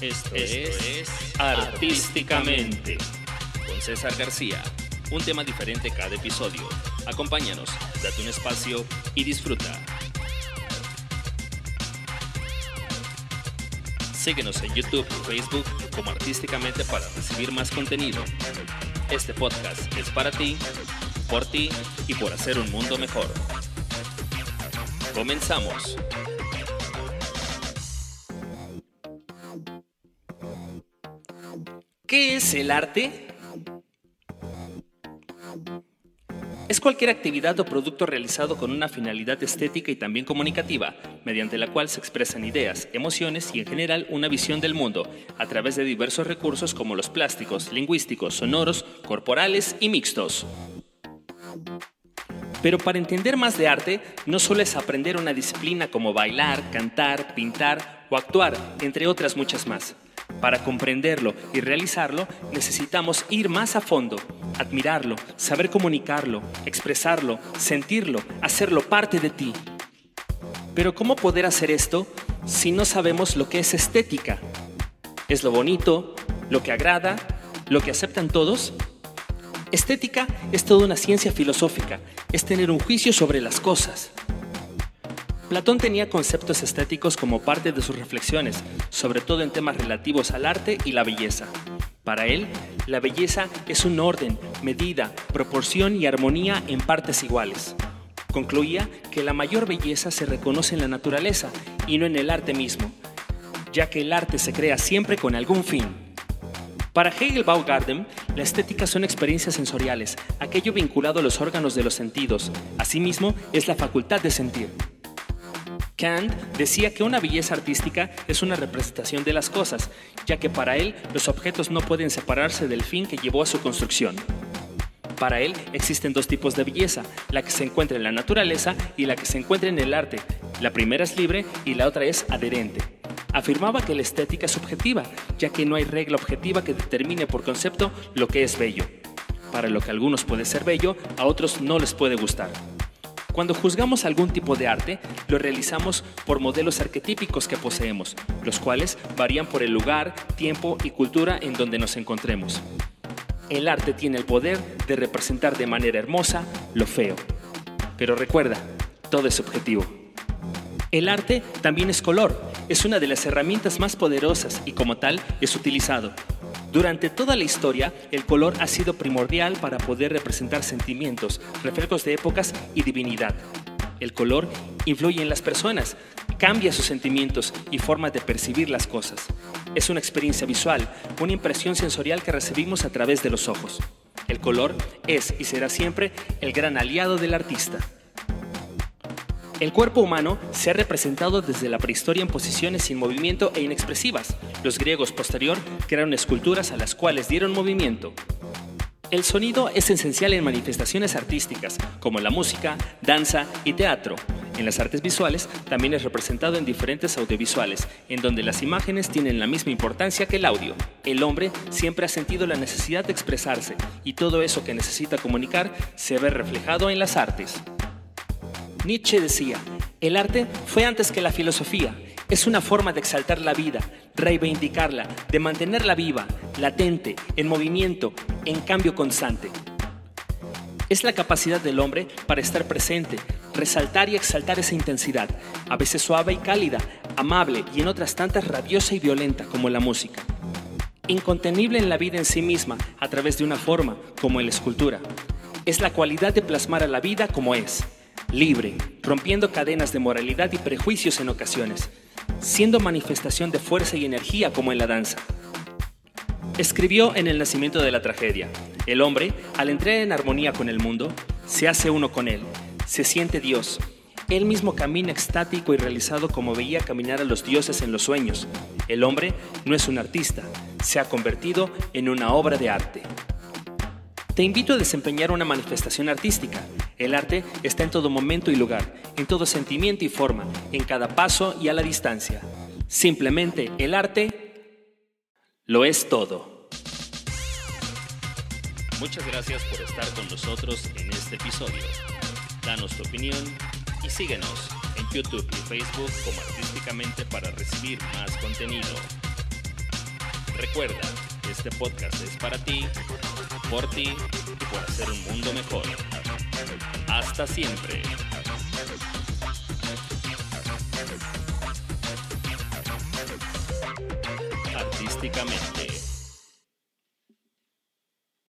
Esto, es, Artísticamente con César García. Un tema diferente cada episodio. Acompáñanos, date un espacio y disfruta. Síguenos en YouTube y Facebook como Artísticamente para recibir más contenido. Este podcast es para ti, por ti y por hacer un mundo mejor. Comenzamos. ¿Qué es el arte? Es cualquier actividad o producto realizado con una finalidad estética y también comunicativa, mediante la cual se expresan ideas, emociones y en general una visión del mundo, a través de diversos recursos como los plásticos, lingüísticos, sonoros, corporales y mixtos. Pero para entender más de arte, no solo es aprender una disciplina como bailar, cantar, pintar o actuar, entre otras muchas más. Para comprenderlo y realizarlo necesitamos ir más a fondo, admirarlo, saber comunicarlo, expresarlo, sentirlo, hacerlo parte de ti. Pero ¿cómo poder hacer esto si no sabemos lo que es estética? ¿Es lo bonito, lo que agrada, lo que aceptan todos? Estética es toda una ciencia filosófica, es tener un juicio sobre las cosas. Platón tenía conceptos estéticos como parte de sus reflexiones, sobre todo en temas relativos al arte y la belleza. Para él, la belleza es un orden, medida, proporción y armonía en partes iguales. Concluía que la mayor belleza se reconoce en la naturaleza y no en el arte mismo, ya que el arte se crea siempre con algún fin. Para Hegel Baugarten, la estética son experiencias sensoriales, aquello vinculado a los órganos de los sentidos. Asimismo, es la facultad de sentir. Kant decía que una belleza artística es una representación de las cosas, ya que para él los objetos no pueden separarse del fin que llevó a su construcción. Para él existen dos tipos de belleza, la que se encuentra en la naturaleza y la que se encuentra en el arte. La primera es libre y la otra es adherente. Afirmaba que la estética es subjetiva, ya que no hay regla objetiva que determine por concepto lo que es bello. Para lo que a algunos puede ser bello, a otros no les puede gustar. Cuando juzgamos algún tipo de arte, lo realizamos por modelos arquetípicos que poseemos, los cuales varían por el lugar, tiempo y cultura en donde nos encontremos. El arte tiene el poder de representar de manera hermosa lo feo. Pero recuerda, todo es subjetivo. El arte también es color, es una de las herramientas más poderosas y como tal es utilizado. Durante toda la historia, el color ha sido primordial para poder representar sentimientos, reflejos de épocas y divinidad. El color influye en las personas, cambia sus sentimientos y formas de percibir las cosas. Es una experiencia visual, una impresión sensorial que recibimos a través de los ojos. El color es y será siempre el gran aliado del artista. El cuerpo humano se ha representado desde la prehistoria en posiciones sin movimiento e inexpresivas. Los griegos posterior crearon esculturas a las cuales dieron movimiento. El sonido es esencial en manifestaciones artísticas, como la música, danza y teatro. En las artes visuales también es representado en diferentes audiovisuales, en donde las imágenes tienen la misma importancia que el audio. El hombre siempre ha sentido la necesidad de expresarse, y todo eso que necesita comunicar se ve reflejado en las artes. Nietzsche decía, el arte fue antes que la filosofía, es una forma de exaltar la vida, reivindicarla, de mantenerla viva, latente, en movimiento, en cambio constante. Es la capacidad del hombre para estar presente, resaltar y exaltar esa intensidad, a veces suave y cálida, amable y en otras tantas rabiosa y violenta como la música. Incontenible en la vida en sí misma a través de una forma como la escultura. Es la cualidad de plasmar a la vida como es, libre, rompiendo cadenas de moralidad y prejuicios en ocasiones, siendo manifestación de fuerza y energía como en la danza. Escribió en El nacimiento de la tragedia, el hombre, al entrar en armonía con el mundo, se hace uno con él, se siente Dios. Él mismo camina extático y realizado como veía caminar a los dioses en los sueños. El hombre no es un artista, se ha convertido en una obra de arte. Te invito a desempeñar una manifestación artística. El arte está en todo momento y lugar, en todo sentimiento y forma, en cada paso y a la distancia. Simplemente el arte lo es todo. Muchas gracias por estar con nosotros en este episodio. Danos tu opinión y síguenos en YouTube y Facebook como Artísticamente para recibir más contenido. Recuerda, este podcast es para ti, por ti por hacer un mundo mejor. Hasta siempre. Artísticamente.